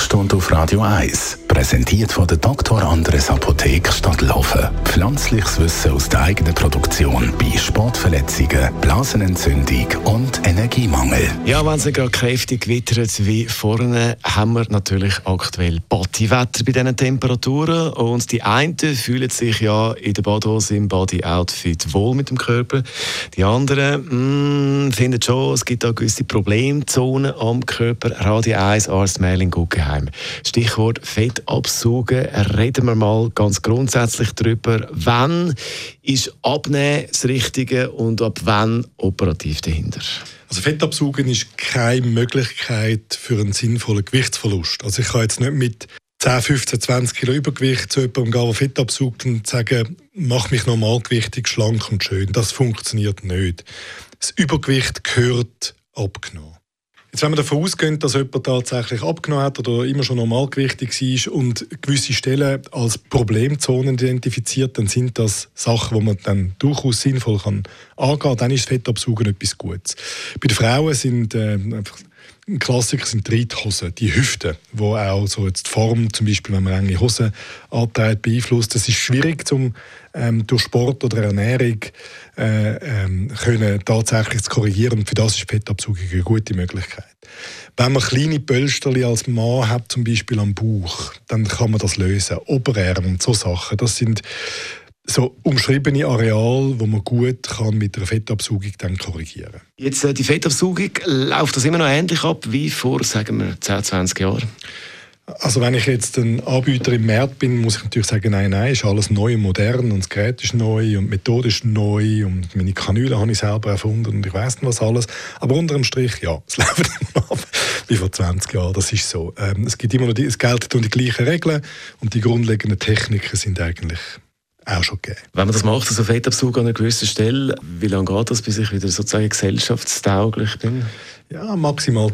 Sprechstunde auf Radio 1, präsentiert von der Dr. Andres Apotheke Stadtlaufen. Pflanzliches Wissen aus der eigenen Produktion bei Sportverletzungen, Blasenentzündung und Energiemangel. Ja, wenn es gerade kräftig wittert wie vorne, haben wir natürlich aktuell Bodywetter bei diesen Temperaturen. Und die einen fühlen sich ja in der Badhose im Body-Outfit wohl mit dem Körper. Die anderen mh, mm, finden schon, es gibt da gewisse Problemzonen am Körper. Radio 1 Arzt Merlin Guggenheim. Stichwort Fett absaugen. Reden wir mal ganz grundsätzlich darüber, wann ist Abnehmen das Richtige und ab wann operativ dahinter? Also Fettabsaugen ist keine Möglichkeit für einen sinnvollen Gewichtsverlust. Also ich kann jetzt nicht mit 10, 15, 20 Kilo Übergewicht zu jemandem gehen, der Fett absaugt und sagen, mach mich normalgewichtig, schlank und schön. Das funktioniert nicht. Das Übergewicht gehört abgenommen. Jetzt, wenn wir davon ausgehen, dass jemand tatsächlich abgenommen hat oder immer schon normalgewichtig war und gewisse Stellen als Problemzonen identifiziert, dann sind das Sachen, die man dann durchaus sinnvoll kann angehen kann. Dann ist Fettabsaugen etwas Gutes. Bei den Frauen sind äh, ein Klassiker sind die Reithosen, die Hüften, wo auch so jetzt die Form, zum Beispiel wenn man enge Hosen antreibt, beeinflusst. Das ist schwierig zum ähm, durch Sport oder Ernährung äh, ähm, können tatsächlich zu korrigieren. Und für das ist Fettabsaugung eine gute Möglichkeit. Wenn man kleine Pölsterli als Mann hat, zum Beispiel am Bauch, dann kann man das lösen. Oberarm und so Sachen, das sind so umschriebene Areal, wo man gut kann mit der Fettabsaugung dann korrigieren. Jetzt äh, die Fettabsaugung läuft das immer noch ähnlich ab wie vor, sagen wir, 10, 20 Jahren? Also wenn ich jetzt ein Anbieter im Markt bin, muss ich natürlich sagen, nein, nein, ist alles neu und modern und das Gerät ist neu und die Methode ist neu und meine Kanüle habe ich selber erfunden und ich weiß nicht was alles. Aber unterm Strich, ja, es läuft immer ab wie vor 20 Jahren, das ist so. Ähm, es gibt immer noch die, es gelten die gleichen Regeln und die grundlegenden Techniken sind eigentlich auch schon gegeben. Wenn man das macht, also Fettabzug an einer gewissen Stelle, wie lange geht das, bis ich wieder sozusagen gesellschaftstauglich bin? Ja, maximal